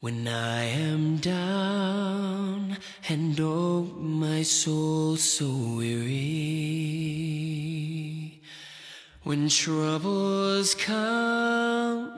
When I am down and oh my soul so weary, when troubles come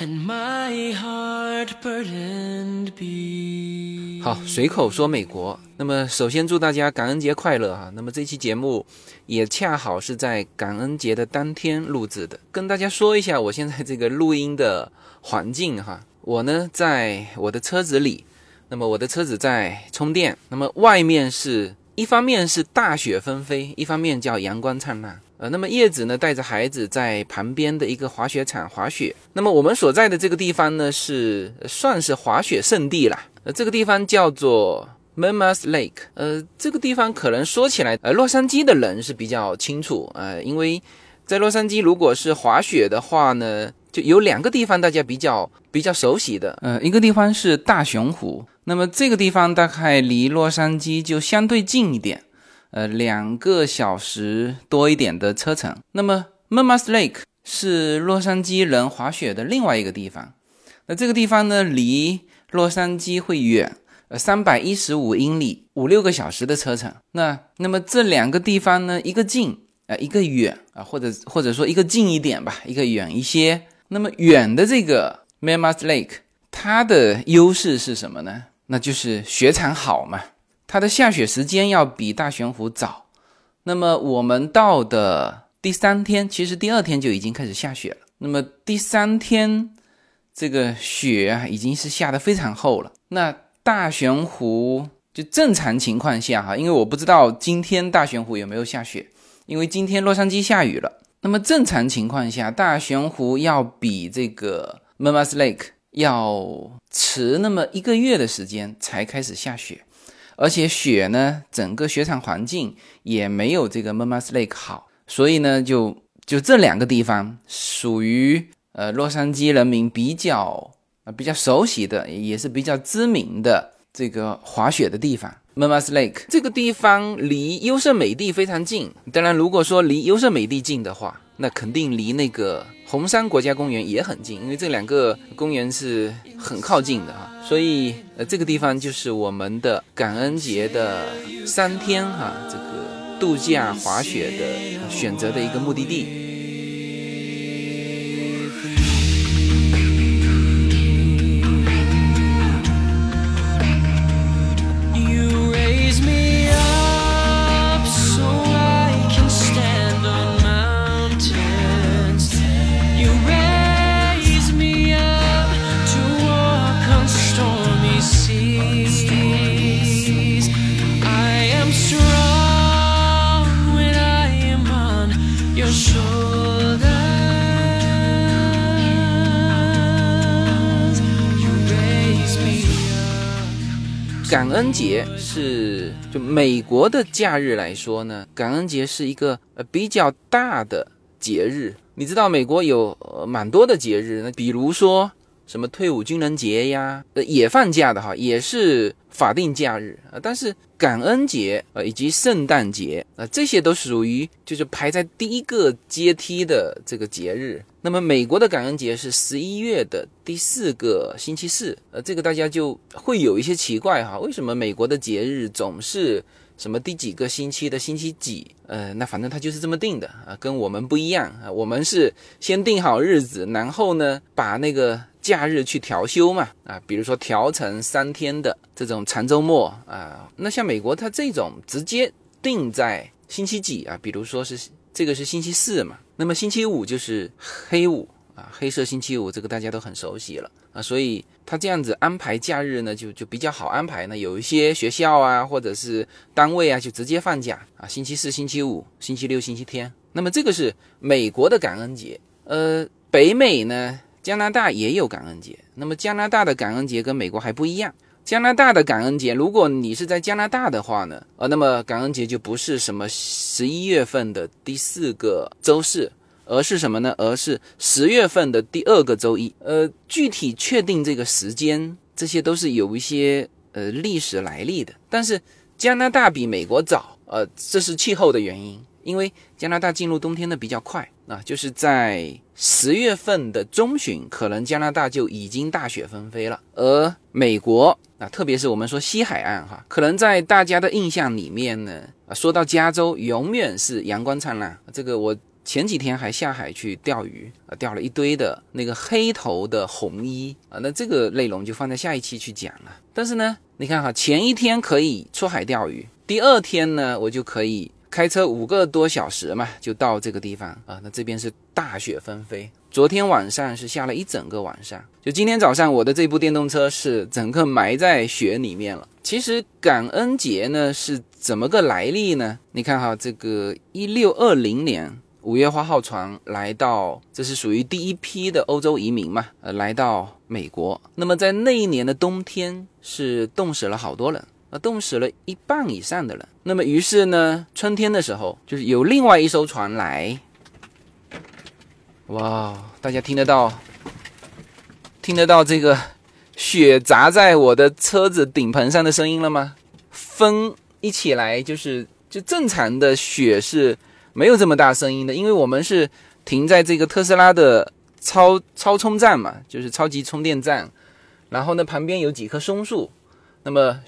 and my heart burdened be. 好，随口说美国。那么，首先祝大家感恩节快乐哈。那么这期节目也恰好是在感恩节的当天录制的，跟大家说一下我现在这个录音的环境哈。我呢，在我的车子里，那么我的车子在充电，那么外面是一方面是大雪纷飞，一方面叫阳光灿烂。呃，那么叶子呢，带着孩子在旁边的一个滑雪场滑雪。那么我们所在的这个地方呢，是算是滑雪圣地啦。呃，这个地方叫做 Mammoth Lake。呃，这个地方可能说起来，呃，洛杉矶的人是比较清楚，呃，因为在洛杉矶，如果是滑雪的话呢。就有两个地方大家比较比较熟悉的，呃，一个地方是大熊湖，那么这个地方大概离洛杉矶就相对近一点，呃，两个小时多一点的车程。那么 Mammoth Lake 是洛杉矶人滑雪的另外一个地方，那这个地方呢离洛杉矶会远，呃，三百一十五英里，五六个小时的车程。那那么这两个地方呢，一个近，呃，一个远啊，或者或者说一个近一点吧，一个远一些。那么远的这个 Mammoth Lake，它的优势是什么呢？那就是雪场好嘛，它的下雪时间要比大悬湖早。那么我们到的第三天，其实第二天就已经开始下雪了。那么第三天，这个雪啊已经是下的非常厚了。那大悬湖就正常情况下哈，因为我不知道今天大悬湖有没有下雪，因为今天洛杉矶下雨了。那么正常情况下，大悬湖要比这个 Mammoth Lake 要迟那么一个月的时间才开始下雪，而且雪呢，整个雪场环境也没有这个 Mammoth Lake 好，所以呢，就就这两个地方属于呃洛杉矶人民比较呃比较熟悉的，也是比较知名的这个滑雪的地方。M a m a s Lake 这个地方离优胜美地非常近。当然，如果说离优胜美地近的话，那肯定离那个红山国家公园也很近，因为这两个公园是很靠近的哈。所以，呃，这个地方就是我们的感恩节的三天哈，这个度假滑雪的选择的一个目的地。美国的假日来说呢，感恩节是一个呃比较大的节日。你知道美国有呃蛮多的节日，那比如说什么退伍军人节呀，呃也放假的哈，也是法定假日啊。但是感恩节呃以及圣诞节啊，这些都属于就是排在第一个阶梯的这个节日。那么美国的感恩节是十一月的第四个星期四，呃，这个大家就会有一些奇怪哈，为什么美国的节日总是什么第几个星期的星期几？呃，那反正它就是这么定的啊，跟我们不一样啊，我们是先定好日子，然后呢把那个假日去调休嘛啊，比如说调成三天的这种长周末啊，那像美国它这种直接定在星期几啊，比如说是。这个是星期四嘛？那么星期五就是黑五啊，黑色星期五，这个大家都很熟悉了啊。所以他这样子安排假日呢，就就比较好安排呢。有一些学校啊，或者是单位啊，就直接放假啊，星期四、星期五、星期六、星期天。那么这个是美国的感恩节。呃，北美呢，加拿大也有感恩节。那么加拿大的感恩节跟美国还不一样。加拿大的感恩节，如果你是在加拿大的话呢，呃，那么感恩节就不是什么十一月份的第四个周四，而是什么呢？而是十月份的第二个周一。呃，具体确定这个时间，这些都是有一些呃历史来历的。但是加拿大比美国早，呃，这是气候的原因。因为加拿大进入冬天的比较快啊，就是在十月份的中旬，可能加拿大就已经大雪纷飞了。而美国啊，特别是我们说西海岸哈，可能在大家的印象里面呢，啊，说到加州，永远是阳光灿烂。这个我前几天还下海去钓鱼啊，钓了一堆的那个黑头的红衣啊，那这个内容就放在下一期去讲了。但是呢，你看哈，前一天可以出海钓鱼，第二天呢，我就可以。开车五个多小时嘛，就到这个地方啊。那这边是大雪纷飞，昨天晚上是下了一整个晚上。就今天早上，我的这部电动车是整个埋在雪里面了。其实感恩节呢是怎么个来历呢？你看哈，这个一六二零年五月花号船来到，这是属于第一批的欧洲移民嘛，呃，来到美国。那么在那一年的冬天是冻死了好多人。啊，冻死了一半以上的人。那么，于是呢，春天的时候，就是有另外一艘船来。哇，大家听得到，听得到这个雪砸在我的车子顶棚上的声音了吗？风一起来，就是就正常的雪是没有这么大声音的，因为我们是停在这个特斯拉的超超充站嘛，就是超级充电站。然后呢，旁边有几棵松树，那么。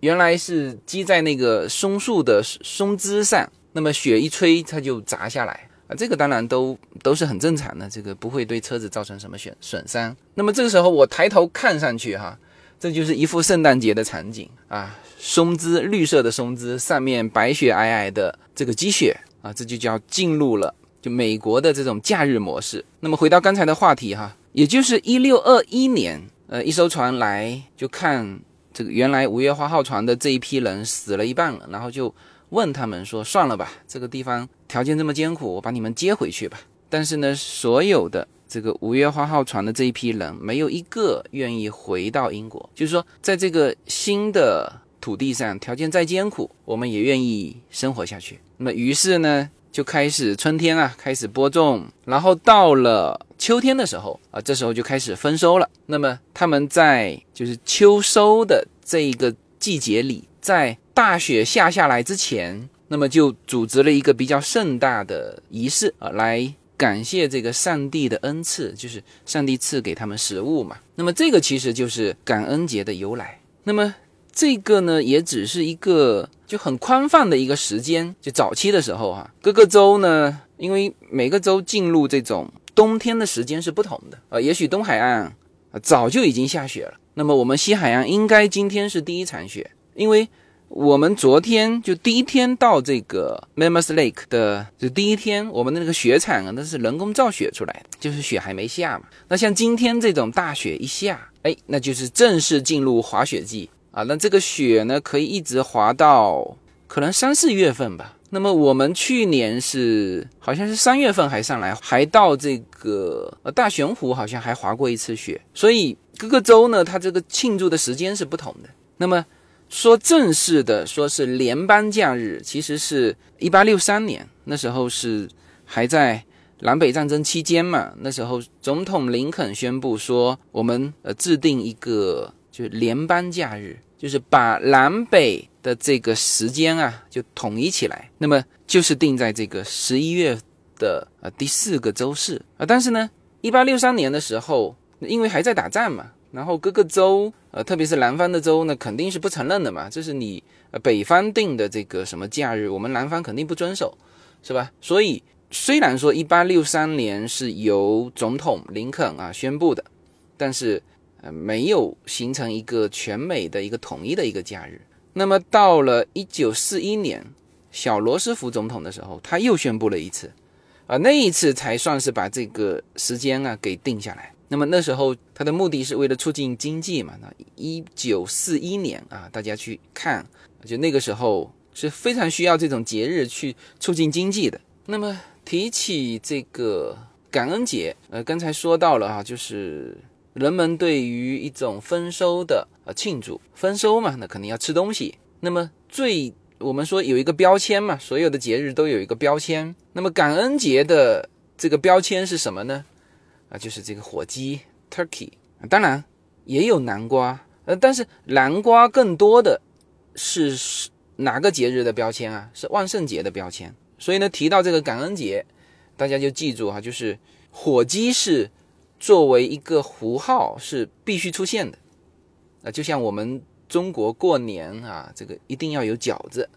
原来是积在那个松树的松枝上，那么雪一吹，它就砸下来啊。这个当然都都是很正常的，这个不会对车子造成什么损损伤。那么这个时候我抬头看上去哈，这就是一幅圣诞节的场景啊，松枝绿色的松枝上面白雪皑皑的这个积雪啊，这就叫进入了就美国的这种假日模式。那么回到刚才的话题哈，也就是一六二一年，呃，一艘船来就看。这个原来五月花号船的这一批人死了一半了，然后就问他们说：“算了吧，这个地方条件这么艰苦，我把你们接回去吧。”但是呢，所有的这个五月花号船的这一批人，没有一个愿意回到英国。就是说，在这个新的土地上，条件再艰苦，我们也愿意生活下去。那么，于是呢，就开始春天啊，开始播种，然后到了。秋天的时候啊，这时候就开始丰收了。那么他们在就是秋收的这一个季节里，在大雪下下来之前，那么就组织了一个比较盛大的仪式啊，来感谢这个上帝的恩赐，就是上帝赐给他们食物嘛。那么这个其实就是感恩节的由来。那么这个呢，也只是一个就很宽泛的一个时间。就早期的时候哈，各个州呢，因为每个州进入这种。冬天的时间是不同的啊，也许东海岸啊早就已经下雪了，那么我们西海岸应该今天是第一场雪，因为我们昨天就第一天到这个 Mammoth Lake 的就第一天，我们的那个雪场啊那是人工造雪出来的，就是雪还没下嘛。那像今天这种大雪一下，哎，那就是正式进入滑雪季啊。那这个雪呢可以一直滑到可能三四月份吧。那么我们去年是好像是三月份还上来，还到这个呃大悬湖好像还滑过一次雪，所以各个州呢，它这个庆祝的时间是不同的。那么说正式的说是联邦假日，其实是一八六三年那时候是还在南北战争期间嘛，那时候总统林肯宣布说我们呃制定一个就是联邦假日，就是把南北。的这个时间啊，就统一起来，那么就是定在这个十一月的呃第四个周四啊。但是呢，一八六三年的时候，因为还在打仗嘛，然后各个州呃，特别是南方的州呢，肯定是不承认的嘛。这是你呃北方定的这个什么假日，我们南方肯定不遵守，是吧？所以虽然说一八六三年是由总统林肯啊宣布的，但是呃没有形成一个全美的一个统一的一个假日。那么到了一九四一年，小罗斯福总统的时候，他又宣布了一次，啊，那一次才算是把这个时间啊给定下来。那么那时候他的目的是为了促进经济嘛。那一九四一年啊，大家去看，就那个时候是非常需要这种节日去促进经济的。那么提起这个感恩节，呃，刚才说到了哈，就是。人们对于一种丰收的呃庆祝，丰收嘛，那肯定要吃东西。那么最我们说有一个标签嘛，所有的节日都有一个标签。那么感恩节的这个标签是什么呢？啊，就是这个火鸡 （turkey）。当然也有南瓜，呃，但是南瓜更多的是哪个节日的标签啊？是万圣节的标签。所以呢，提到这个感恩节，大家就记住哈，就是火鸡是作为一个符号是必须出现的啊，就像我们中国过年啊，这个一定要有饺子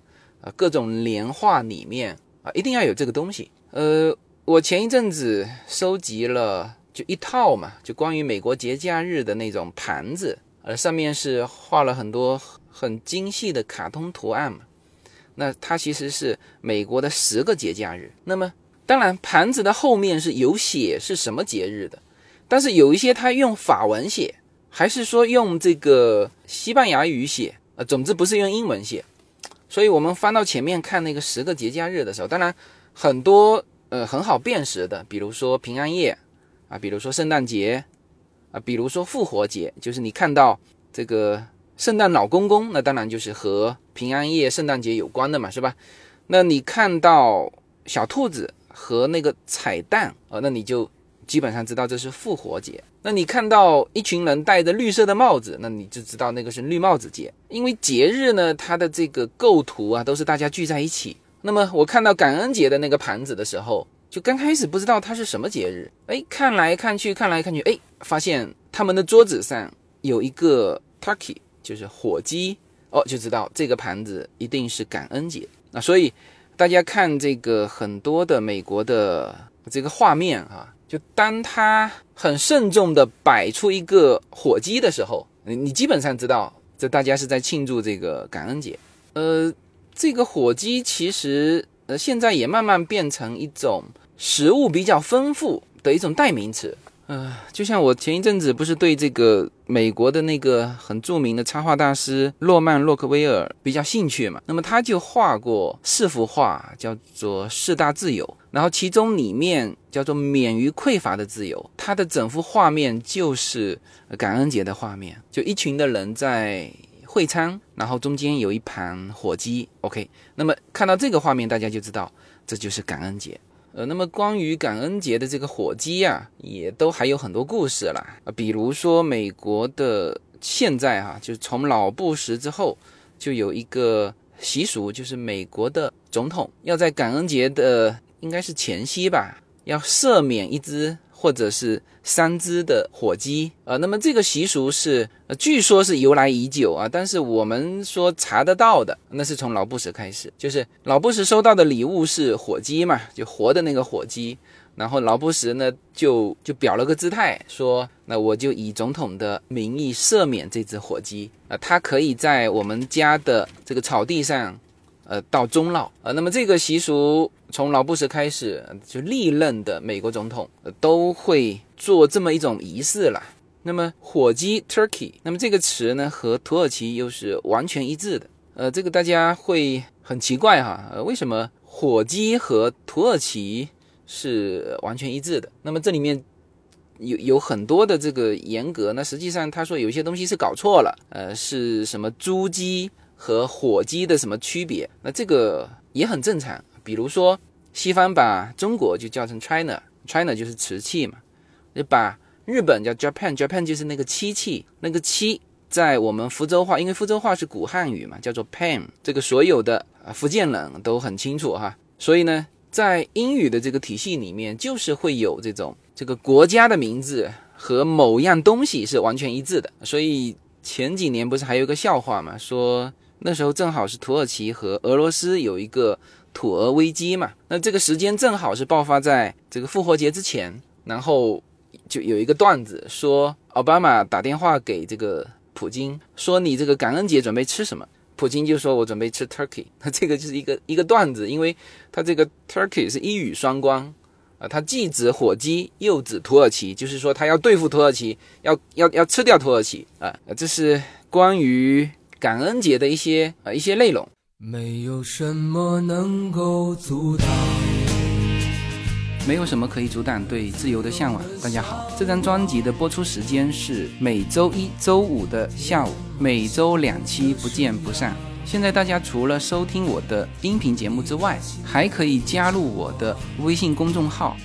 啊，各种年画里面啊，一定要有这个东西。呃，我前一阵子收集了就一套嘛，就关于美国节假日的那种盘子，呃，上面是画了很多很精细的卡通图案嘛。那它其实是美国的十个节假日。那么，当然盘子的后面是有写是什么节日的，但是有一些它用法文写，还是说用这个西班牙语写，呃，总之不是用英文写。所以我们翻到前面看那个十个节假日的时候，当然很多呃很好辨识的，比如说平安夜啊，比如说圣诞节啊，比如说复活节，就是你看到这个。圣诞老公公，那当然就是和平安夜、圣诞节有关的嘛，是吧？那你看到小兔子和那个彩蛋啊，那你就基本上知道这是复活节。那你看到一群人戴着绿色的帽子，那你就知道那个是绿帽子节。因为节日呢，它的这个构图啊，都是大家聚在一起。那么我看到感恩节的那个盘子的时候，就刚开始不知道它是什么节日，哎，看来看去，看来看去，哎，发现他们的桌子上有一个 turkey。就是火鸡哦，就知道这个盘子一定是感恩节。那所以大家看这个很多的美国的这个画面啊，就当他很慎重的摆出一个火鸡的时候，你你基本上知道这大家是在庆祝这个感恩节。呃，这个火鸡其实呃现在也慢慢变成一种食物比较丰富的一种代名词。呃，就像我前一阵子不是对这个美国的那个很著名的插画大师诺曼·洛克威尔比较兴趣嘛，那么他就画过四幅画，叫做四大自由，然后其中里面叫做免于匮乏的自由，他的整幅画面就是感恩节的画面，就一群的人在会餐，然后中间有一盘火鸡，OK，那么看到这个画面，大家就知道这就是感恩节。呃，那么关于感恩节的这个火鸡呀，也都还有很多故事啦。啊，比如说美国的现在哈，就从老布什之后，就有一个习俗，就是美国的总统要在感恩节的应该是前夕吧，要赦免一只。或者是三只的火鸡啊，那么这个习俗是，呃据说是由来已久啊，但是我们说查得到的，那是从老布什开始，就是老布什收到的礼物是火鸡嘛，就活的那个火鸡，然后老布什呢就就表了个姿态，说那我就以总统的名义赦免这只火鸡啊，它可以在我们家的这个草地上。呃，到终老啊，那么这个习俗从老布什开始，就历任的美国总统都会做这么一种仪式了。那么火鸡 （turkey），那么这个词呢和土耳其又是完全一致的。呃，这个大家会很奇怪哈，呃，为什么火鸡和土耳其是完全一致的？那么这里面有有很多的这个严格，那实际上他说有些东西是搞错了，呃，是什么猪鸡？和火鸡的什么区别？那这个也很正常。比如说，西方把中国就叫成 China，China 就是瓷器嘛，就把日本叫 Japan，Japan 就是那个漆器，那个漆在我们福州话，因为福州话是古汉语嘛，叫做 Pan。这个所有的啊福建人都很清楚哈。所以呢，在英语的这个体系里面，就是会有这种这个国家的名字和某样东西是完全一致的。所以前几年不是还有个笑话嘛，说。那时候正好是土耳其和俄罗斯有一个土俄危机嘛，那这个时间正好是爆发在这个复活节之前，然后就有一个段子说，奥巴马打电话给这个普京，说你这个感恩节准备吃什么？普京就说我准备吃 turkey，那这个就是一个一个段子，因为他这个 turkey 是一语双关啊，它既指火鸡又指土耳其，就是说他要对付土耳其，要要要吃掉土耳其啊，这是关于。感恩节的一些呃一些内容，没有什么能够阻挡，没有什么可以阻挡对自由的向往。大家好，这张专辑的播出时间是每周一周五的下午，每周两期，不见不散。现在大家除了收听我的音频节目之外，还可以加入我的微信公众号。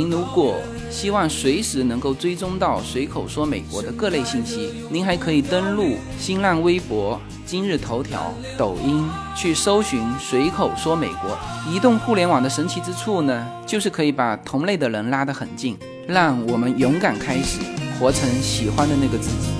您如果希望随时能够追踪到随口说美国的各类信息，您还可以登录新浪微博、今日头条、抖音去搜寻随口说美国。移动互联网的神奇之处呢，就是可以把同类的人拉得很近，让我们勇敢开始，活成喜欢的那个自己。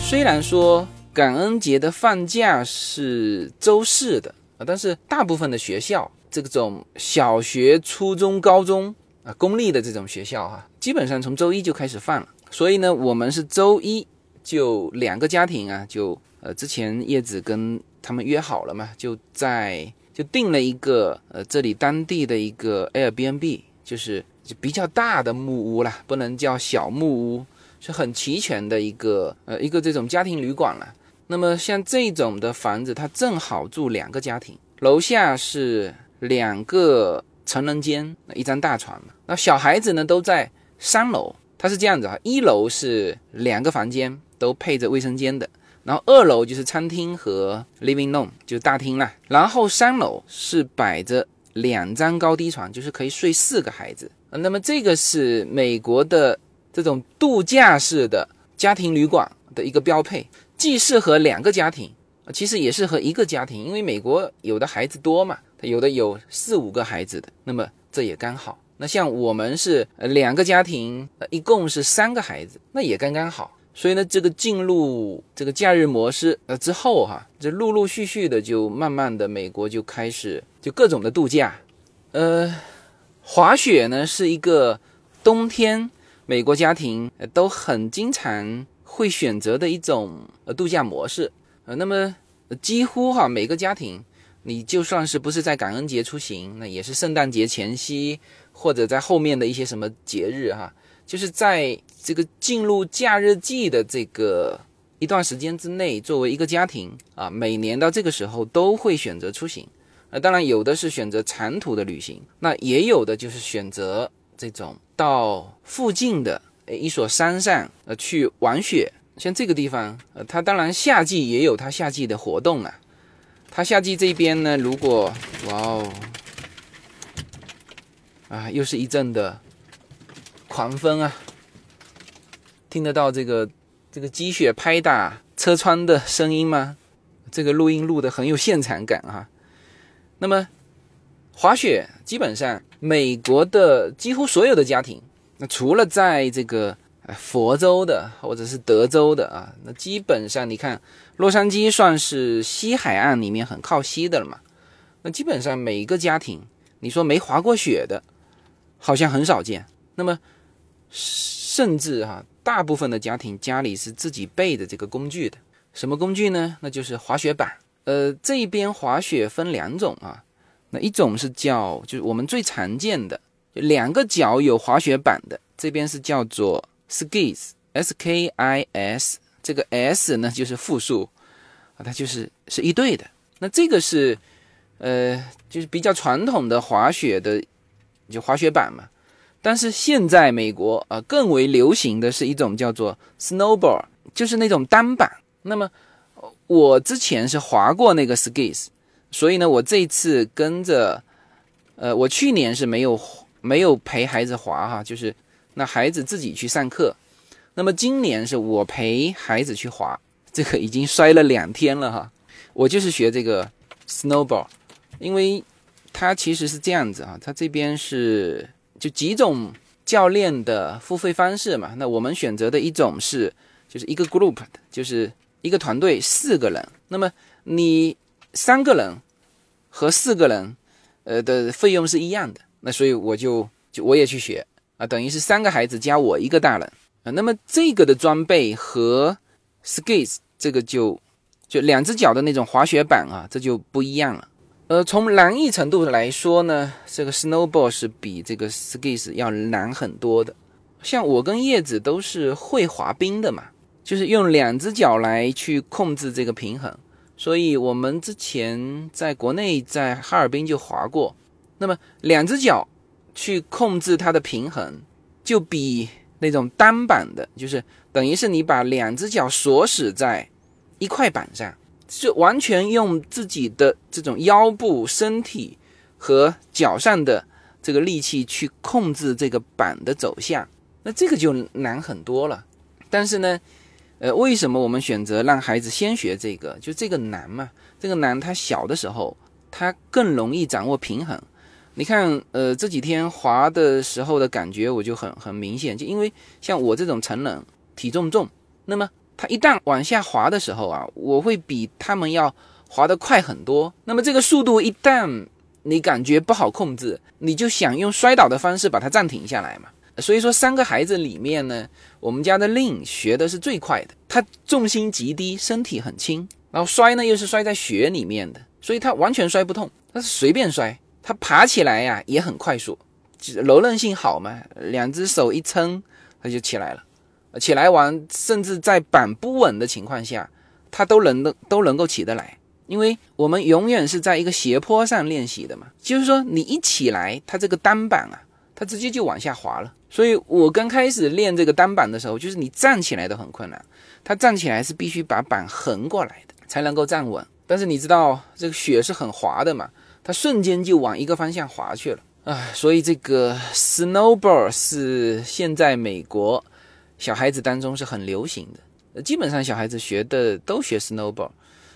虽然说感恩节的放假是周四的。但是大部分的学校，这种小学、初中、高中啊，公立的这种学校哈，基本上从周一就开始放了。所以呢，我们是周一就两个家庭啊，就呃之前叶子跟他们约好了嘛，就在就订了一个呃这里当地的一个 Airbnb，就是就比较大的木屋啦，不能叫小木屋，是很齐全的一个呃一个这种家庭旅馆了。那么像这种的房子，它正好住两个家庭，楼下是两个成人间，一张大床嘛。那小孩子呢都在三楼，它是这样子啊，一楼是两个房间都配着卫生间的，然后二楼就是餐厅和 living room，就是大厅啦。然后三楼是摆着两张高低床，就是可以睡四个孩子。那么这个是美国的这种度假式的家庭旅馆的一个标配。既适合两个家庭，其实也适合一个家庭，因为美国有的孩子多嘛，有的有四五个孩子的，那么这也刚好。那像我们是两个家庭，一共是三个孩子，那也刚刚好。所以呢，这个进入这个假日模式呃之后哈，这陆陆续续的就慢慢的美国就开始就各种的度假，呃，滑雪呢是一个冬天美国家庭都很经常。会选择的一种呃度假模式，呃，那么几乎哈每个家庭，你就算是不是在感恩节出行，那也是圣诞节前夕或者在后面的一些什么节日哈，就是在这个进入假日季的这个一段时间之内，作为一个家庭啊，每年到这个时候都会选择出行，那，当然有的是选择长途的旅行，那也有的就是选择这种到附近的。一所山上，呃，去玩雪，像这个地方，呃，它当然夏季也有它夏季的活动啊。它夏季这边呢，如果，哇哦，啊，又是一阵的狂风啊，听得到这个这个积雪拍打车窗的声音吗？这个录音录的很有现场感啊。那么滑雪，基本上美国的几乎所有的家庭。那除了在这个佛州的或者是德州的啊，那基本上你看洛杉矶算是西海岸里面很靠西的了嘛。那基本上每一个家庭，你说没滑过雪的，好像很少见。那么甚至哈，大部分的家庭家里是自己备的这个工具的。什么工具呢？那就是滑雪板。呃，这边滑雪分两种啊，那一种是叫就是我们最常见的。就两个脚有滑雪板的，这边是叫做 skis，s k i s，这个 s 呢就是复数啊，它就是是一对的。那这个是呃，就是比较传统的滑雪的就滑雪板嘛。但是现在美国啊更为流行的是一种叫做 snowboard，就是那种单板。那么我之前是滑过那个 skis，所以呢，我这次跟着呃，我去年是没有。没有陪孩子滑哈，就是那孩子自己去上课。那么今年是我陪孩子去滑，这个已经摔了两天了哈。我就是学这个 snowball，因为它其实是这样子啊，它这边是就几种教练的付费方式嘛。那我们选择的一种是就是一个 group 的，就是一个团队四个人。那么你三个人和四个人，呃的费用是一样的。那所以我就就我也去学啊，等于是三个孩子加我一个大人啊。那么这个的装备和 skis 这个就就两只脚的那种滑雪板啊，这就不一样了。呃，从难易程度来说呢，这个 snowboard 是比这个 skis 要难很多的。像我跟叶子都是会滑冰的嘛，就是用两只脚来去控制这个平衡。所以我们之前在国内在哈尔滨就滑过，那么两只脚去控制它的平衡，就比那种单板的，就是等于是你把两只脚锁死在一块板上，就完全用自己的这种腰部、身体和脚上的这个力气去控制这个板的走向，那这个就难很多了。但是呢。呃，为什么我们选择让孩子先学这个？就这个难嘛？这个难，他小的时候他更容易掌握平衡。你看，呃，这几天滑的时候的感觉我就很很明显，就因为像我这种成人体重重，那么他一旦往下滑的时候啊，我会比他们要滑得快很多。那么这个速度一旦你感觉不好控制，你就想用摔倒的方式把它暂停下来嘛。所以说，三个孩子里面呢，我们家的令学的是最快的。他重心极低，身体很轻，然后摔呢又是摔在雪里面的，所以他完全摔不痛。他是随便摔，它爬起来呀也很快速，柔韧性好嘛，两只手一撑它就起来了。起来完，甚至在板不稳的情况下，它都能都能够起得来。因为我们永远是在一个斜坡上练习的嘛，就是说你一起来，它这个单板啊，它直接就往下滑了。所以我刚开始练这个单板的时候，就是你站起来都很困难。它站起来是必须把板横过来的，才能够站稳。但是你知道这个雪是很滑的嘛，它瞬间就往一个方向滑去了啊。所以这个 snowboard 是现在美国小孩子当中是很流行的，基本上小孩子学的都学 snowboard。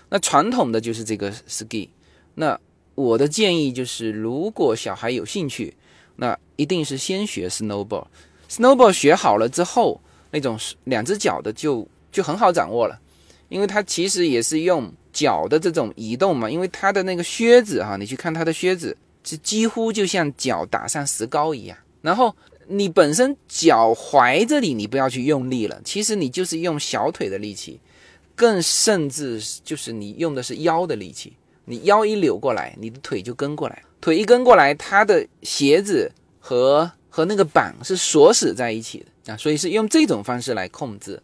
那传统的就是这个 ski。那我的建议就是，如果小孩有兴趣，那一定是先学 snowboard，snowboard 学好了之后，那种两只脚的就就很好掌握了，因为它其实也是用脚的这种移动嘛，因为它的那个靴子哈，你去看它的靴子，是几乎就像脚打上石膏一样。然后你本身脚踝这里你不要去用力了，其实你就是用小腿的力气，更甚至就是你用的是腰的力气，你腰一扭过来，你的腿就跟过来。腿一跟过来，它的鞋子和和那个板是锁死在一起的啊，所以是用这种方式来控制，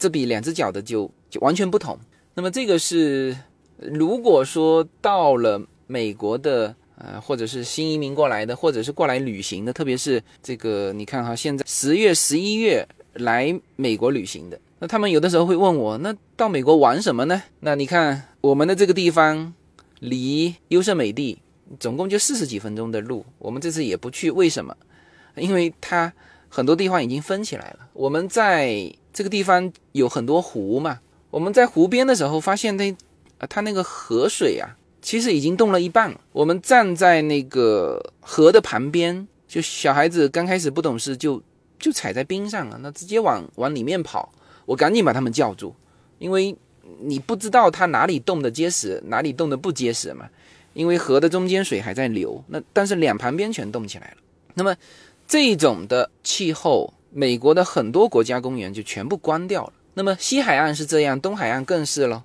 这比两只脚的就就完全不同。那么这个是，如果说到了美国的呃，或者是新移民过来的，或者是过来旅行的，特别是这个你看哈，现在十月、十一月来美国旅行的，那他们有的时候会问我，那到美国玩什么呢？那你看我们的这个地方离优胜美地。总共就四十几分钟的路，我们这次也不去，为什么？因为它很多地方已经封起来了。我们在这个地方有很多湖嘛，我们在湖边的时候发现那，啊，它那个河水啊，其实已经冻了一半。我们站在那个河的旁边，就小孩子刚开始不懂事，就就踩在冰上了，那直接往往里面跑，我赶紧把他们叫住，因为你不知道它哪里冻得结实，哪里冻得不结实嘛。因为河的中间水还在流，那但是两旁边全冻起来了。那么这种的气候，美国的很多国家公园就全部关掉了。那么西海岸是这样，东海岸更是了。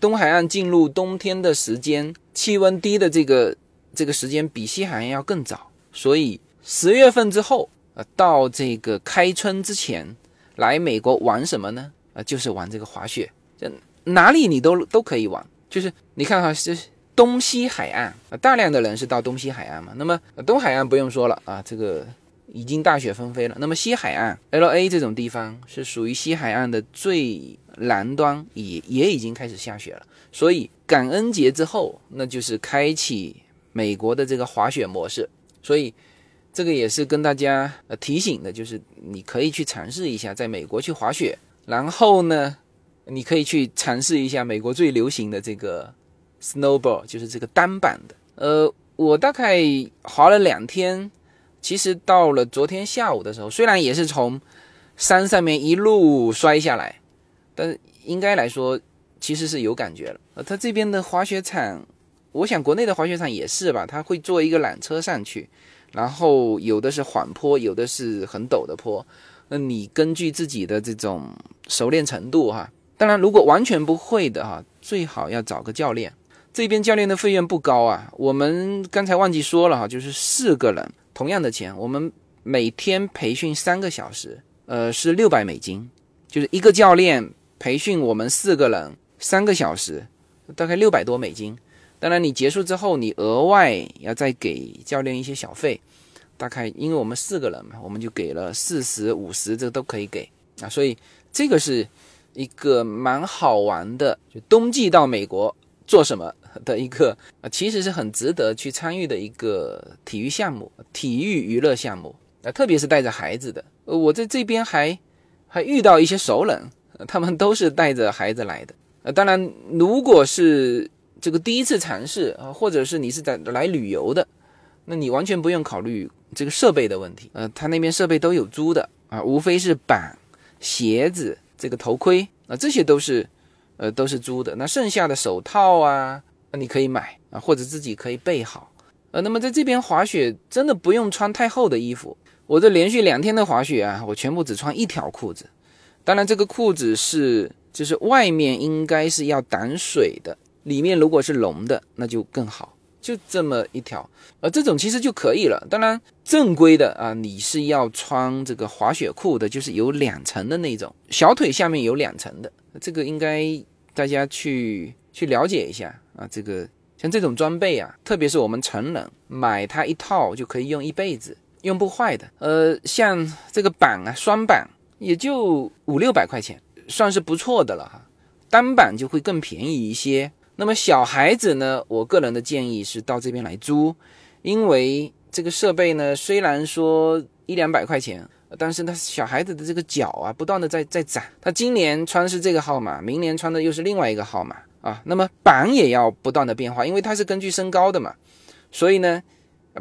东海岸进入冬天的时间，气温低的这个这个时间比西海岸要更早。所以十月份之后，呃，到这个开春之前来美国玩什么呢？啊，就是玩这个滑雪，这哪里你都都可以玩。就是你看哈，是。东西海岸啊，大量的人是到东西海岸嘛。那么东海岸不用说了啊，这个已经大雪纷飞了。那么西海岸，L A 这种地方是属于西海岸的最南端，也也已经开始下雪了。所以感恩节之后，那就是开启美国的这个滑雪模式。所以这个也是跟大家呃提醒的，就是你可以去尝试一下在美国去滑雪，然后呢，你可以去尝试一下美国最流行的这个。Snowboard 就是这个单板的，呃，我大概滑了两天，其实到了昨天下午的时候，虽然也是从山上面一路摔下来，但应该来说其实是有感觉了。呃，他这边的滑雪场，我想国内的滑雪场也是吧，他会坐一个缆车上去，然后有的是缓坡，有的是很陡的坡，那你根据自己的这种熟练程度哈，当然如果完全不会的哈，最好要找个教练。这边教练的费用不高啊，我们刚才忘记说了哈，就是四个人同样的钱，我们每天培训三个小时，呃，是六百美金，就是一个教练培训我们四个人三个小时，大概六百多美金。当然，你结束之后，你额外要再给教练一些小费，大概因为我们四个人嘛，我们就给了四十五十，这都可以给啊，所以这个是一个蛮好玩的，就冬季到美国做什么？的一个啊，其实是很值得去参与的一个体育项目，体育娱乐项目啊，特别是带着孩子的。我在这边还还遇到一些熟人，他们都是带着孩子来的。呃，当然，如果是这个第一次尝试，或者是你是在来旅游的，那你完全不用考虑这个设备的问题。呃，他那边设备都有租的啊，无非是板、鞋子、这个头盔啊，这些都是呃都是租的。那剩下的手套啊。那你可以买啊，或者自己可以备好。呃，那么在这边滑雪真的不用穿太厚的衣服。我这连续两天的滑雪啊，我全部只穿一条裤子。当然，这个裤子是就是外面应该是要挡水的，里面如果是绒的那就更好。就这么一条，呃，这种其实就可以了。当然，正规的啊，你是要穿这个滑雪裤的，就是有两层的那种，小腿下面有两层的。这个应该大家去去了解一下。啊，这个像这种装备啊，特别是我们成人买它一套就可以用一辈子，用不坏的。呃，像这个板啊，双板也就五六百块钱，算是不错的了哈。单板就会更便宜一些。那么小孩子呢，我个人的建议是到这边来租，因为这个设备呢，虽然说一两百块钱，但是他小孩子的这个脚啊，不断的在在长，他今年穿是这个号码，明年穿的又是另外一个号码。啊，那么板也要不断的变化，因为它是根据身高的嘛，所以呢，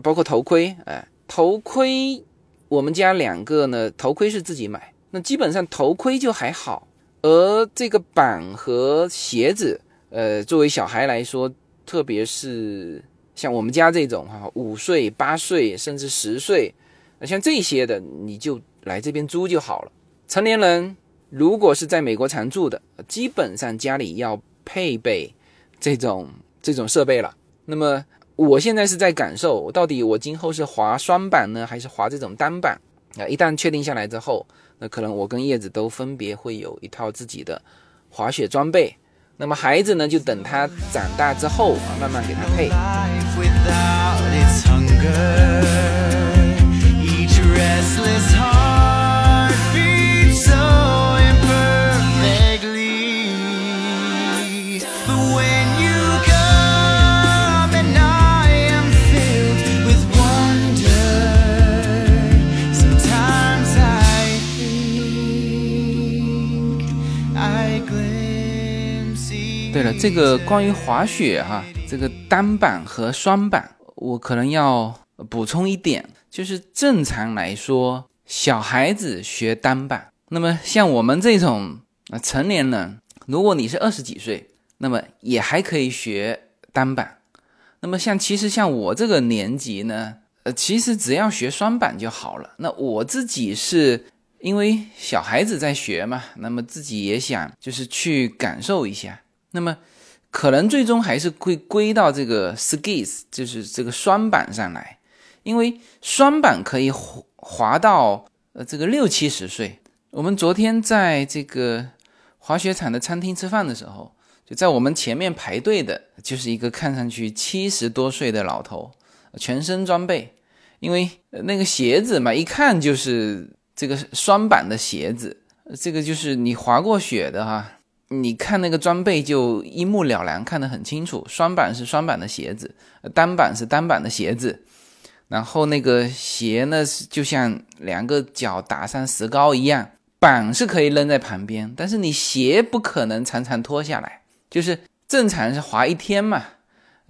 包括头盔，哎，头盔我们家两个呢，头盔是自己买，那基本上头盔就还好，而这个板和鞋子，呃，作为小孩来说，特别是像我们家这种哈，五岁、八岁甚至十岁，像这些的，你就来这边租就好了。成年人如果是在美国常住的，基本上家里要。配备这种这种设备了，那么我现在是在感受，到底我今后是滑双板呢，还是滑这种单板啊？一旦确定下来之后，那可能我跟叶子都分别会有一套自己的滑雪装备。那么孩子呢，就等他长大之后啊，慢慢给他配。对了，这个关于滑雪哈，这个单板和双板，我可能要补充一点，就是正常来说，小孩子学单板，那么像我们这种啊成年人，如果你是二十几岁，那么也还可以学单板。那么像其实像我这个年纪呢，呃，其实只要学双板就好了。那我自己是因为小孩子在学嘛，那么自己也想就是去感受一下。那么，可能最终还是会归到这个 skis，就是这个双板上来，因为双板可以滑滑到呃这个六七十岁。我们昨天在这个滑雪场的餐厅吃饭的时候，就在我们前面排队的就是一个看上去七十多岁的老头，全身装备，因为那个鞋子嘛，一看就是这个双板的鞋子，这个就是你滑过雪的哈。你看那个装备就一目了然，看得很清楚。双板是双板的鞋子，单板是单板的鞋子。然后那个鞋呢，就像两个脚打上石膏一样。板是可以扔在旁边，但是你鞋不可能常常脱下来。就是正常是滑一天嘛。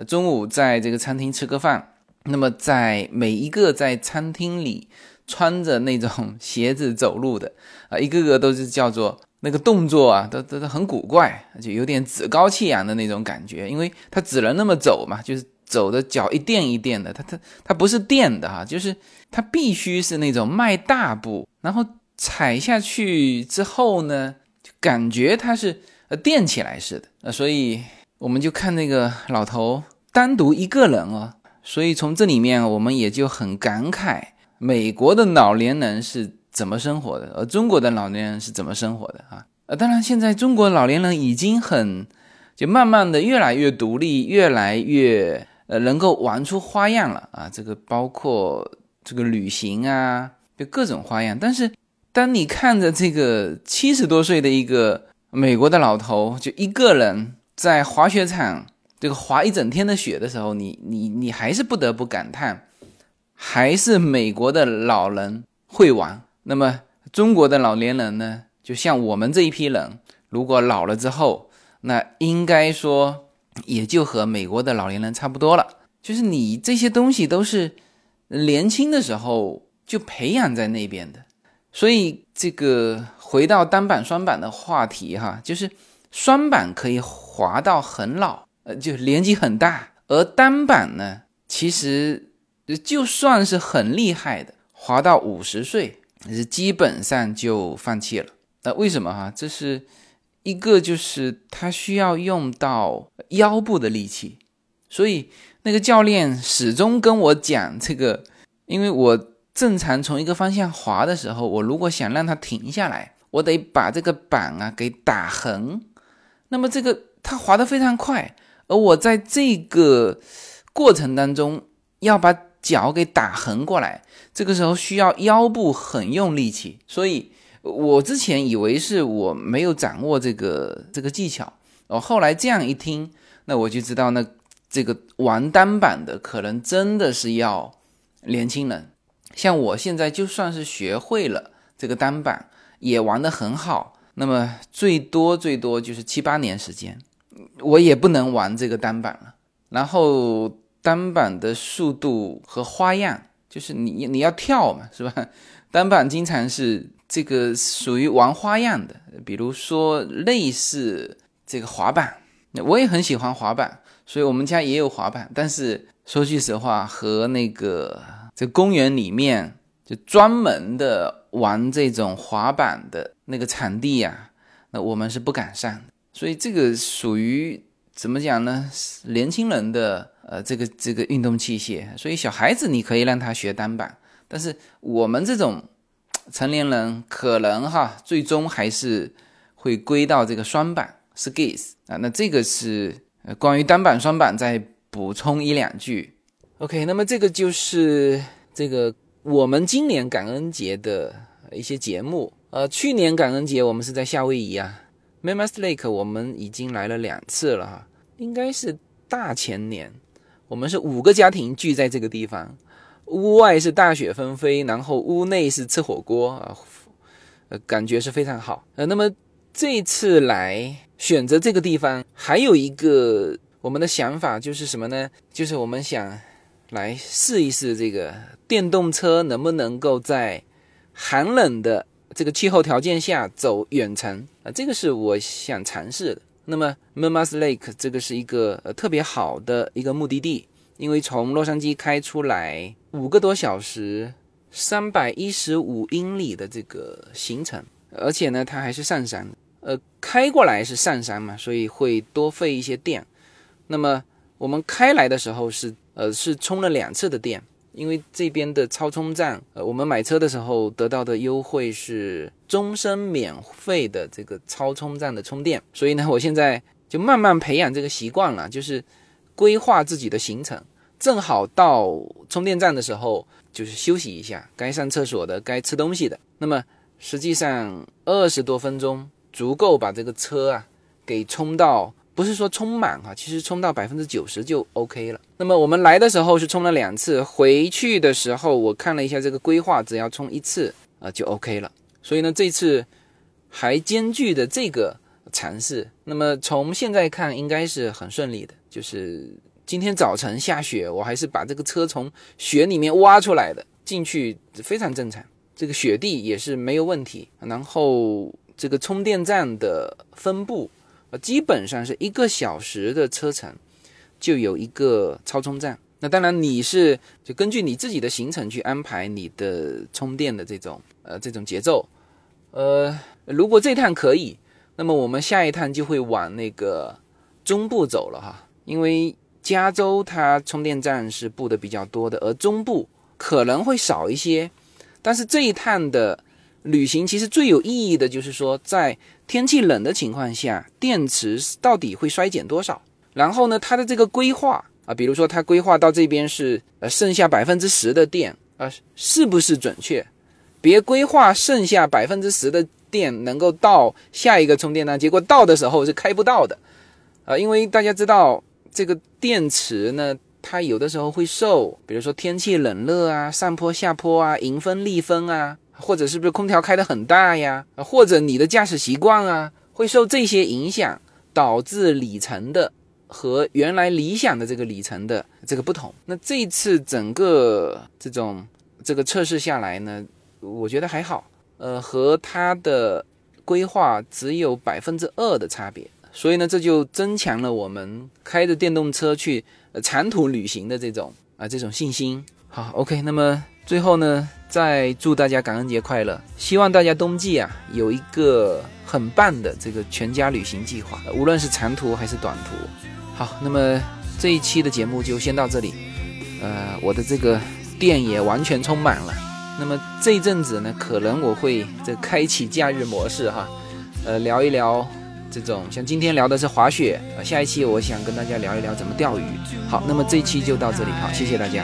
中午在这个餐厅吃个饭，那么在每一个在餐厅里穿着那种 鞋子走路的啊，一个个都是叫做。那个动作啊，都都都很古怪，就有点趾高气扬的那种感觉，因为他只能那么走嘛，就是走的脚一垫一垫的，他他他不是垫的哈，就是他必须是那种迈大步，然后踩下去之后呢，就感觉他是呃垫起来似的，呃，所以我们就看那个老头单独一个人哦，所以从这里面我们也就很感慨，美国的老年人是怎么生活的，而中国的老年人是怎么生活的啊？呃，当然现在中国老年人已经很就慢慢的越来越独立，越来越呃能够玩出花样了啊，这个包括这个旅行啊，就各种花样，但是。当你看着这个七十多岁的一个美国的老头，就一个人在滑雪场这个滑一整天的雪的时候，你你你还是不得不感叹，还是美国的老人会玩。那么中国的老年人呢？就像我们这一批人，如果老了之后，那应该说也就和美国的老年人差不多了。就是你这些东西都是年轻的时候就培养在那边的。所以这个回到单板双板的话题哈，就是双板可以滑到很老，呃，就年纪很大，而单板呢，其实就算是很厉害的，滑到五十岁是基本上就放弃了。那为什么哈？这是一个就是他需要用到腰部的力气，所以那个教练始终跟我讲这个，因为我。正常从一个方向滑的时候，我如果想让它停下来，我得把这个板啊给打横。那么这个它滑得非常快，而我在这个过程当中要把脚给打横过来，这个时候需要腰部很用力气。所以我之前以为是我没有掌握这个这个技巧，我后来这样一听，那我就知道，那这个玩单板的可能真的是要年轻人。像我现在就算是学会了这个单板，也玩得很好，那么最多最多就是七八年时间，我也不能玩这个单板了。然后单板的速度和花样，就是你你要跳嘛，是吧？单板经常是这个属于玩花样的，比如说类似这个滑板，我也很喜欢滑板，所以我们家也有滑板。但是说句实话，和那个。这公园里面就专门的玩这种滑板的那个场地呀，那我们是不敢上。所以这个属于怎么讲呢？年轻人的呃这个这个运动器械。所以小孩子你可以让他学单板，但是我们这种成年人可能哈，最终还是会归到这个双板 skis 啊。那这个是关于单板双板再补充一两句。OK，那么这个就是这个我们今年感恩节的一些节目。呃，去年感恩节我们是在夏威夷啊，Mammoth Lake，我们已经来了两次了哈，应该是大前年，我们是五个家庭聚在这个地方，屋外是大雪纷飞，然后屋内是吃火锅啊，呃，感觉是非常好。呃，那么这次来选择这个地方，还有一个我们的想法就是什么呢？就是我们想。来试一试这个电动车能不能够在寒冷的这个气候条件下走远程啊？这个是我想尝试的。那么 m a m a s Lake 这个是一个呃特别好的一个目的地，因为从洛杉矶开出来五个多小时，三百一十五英里的这个行程，而且呢它还是上山，呃开过来是上山嘛，所以会多费一些电。那么我们开来的时候是。呃，是充了两次的电，因为这边的超充站，呃，我们买车的时候得到的优惠是终身免费的这个超充站的充电，所以呢，我现在就慢慢培养这个习惯了，就是规划自己的行程，正好到充电站的时候就是休息一下，该上厕所的，该吃东西的，那么实际上二十多分钟足够把这个车啊给充到。不是说充满哈，其实充到百分之九十就 OK 了。那么我们来的时候是充了两次，回去的时候我看了一下这个规划，只要充一次啊就 OK 了。所以呢，这次还兼具的这个尝试。那么从现在看应该是很顺利的。就是今天早晨下雪，我还是把这个车从雪里面挖出来的，进去非常正常。这个雪地也是没有问题。然后这个充电站的分布。呃，基本上是一个小时的车程，就有一个超充站。那当然你是就根据你自己的行程去安排你的充电的这种呃这种节奏。呃，如果这趟可以，那么我们下一趟就会往那个中部走了哈，因为加州它充电站是布的比较多的，而中部可能会少一些。但是这一趟的旅行其实最有意义的就是说，在天气冷的情况下，电池到底会衰减多少？然后呢，它的这个规划啊，比如说它规划到这边是呃剩下百分之十的电啊，是不是准确？别规划剩下百分之十的电能够到下一个充电站，结果到的时候是开不到的啊，因为大家知道这个电池呢。它有的时候会受，比如说天气冷热啊、上坡下坡啊、迎风逆风啊，或者是不是空调开得很大呀，或者你的驾驶习惯啊，会受这些影响，导致里程的和原来理想的这个里程的这个不同。那这次整个这种这个测试下来呢，我觉得还好，呃，和它的规划只有百分之二的差别，所以呢，这就增强了我们开着电动车去。长途旅行的这种啊，这种信心。好，OK。那么最后呢，再祝大家感恩节快乐。希望大家冬季啊，有一个很棒的这个全家旅行计划，无论是长途还是短途。好，那么这一期的节目就先到这里。呃，我的这个电也完全充满了。那么这一阵子呢，可能我会这开启假日模式哈，呃，聊一聊。这种像今天聊的是滑雪啊，下一期我想跟大家聊一聊怎么钓鱼。好，那么这一期就到这里，好，谢谢大家。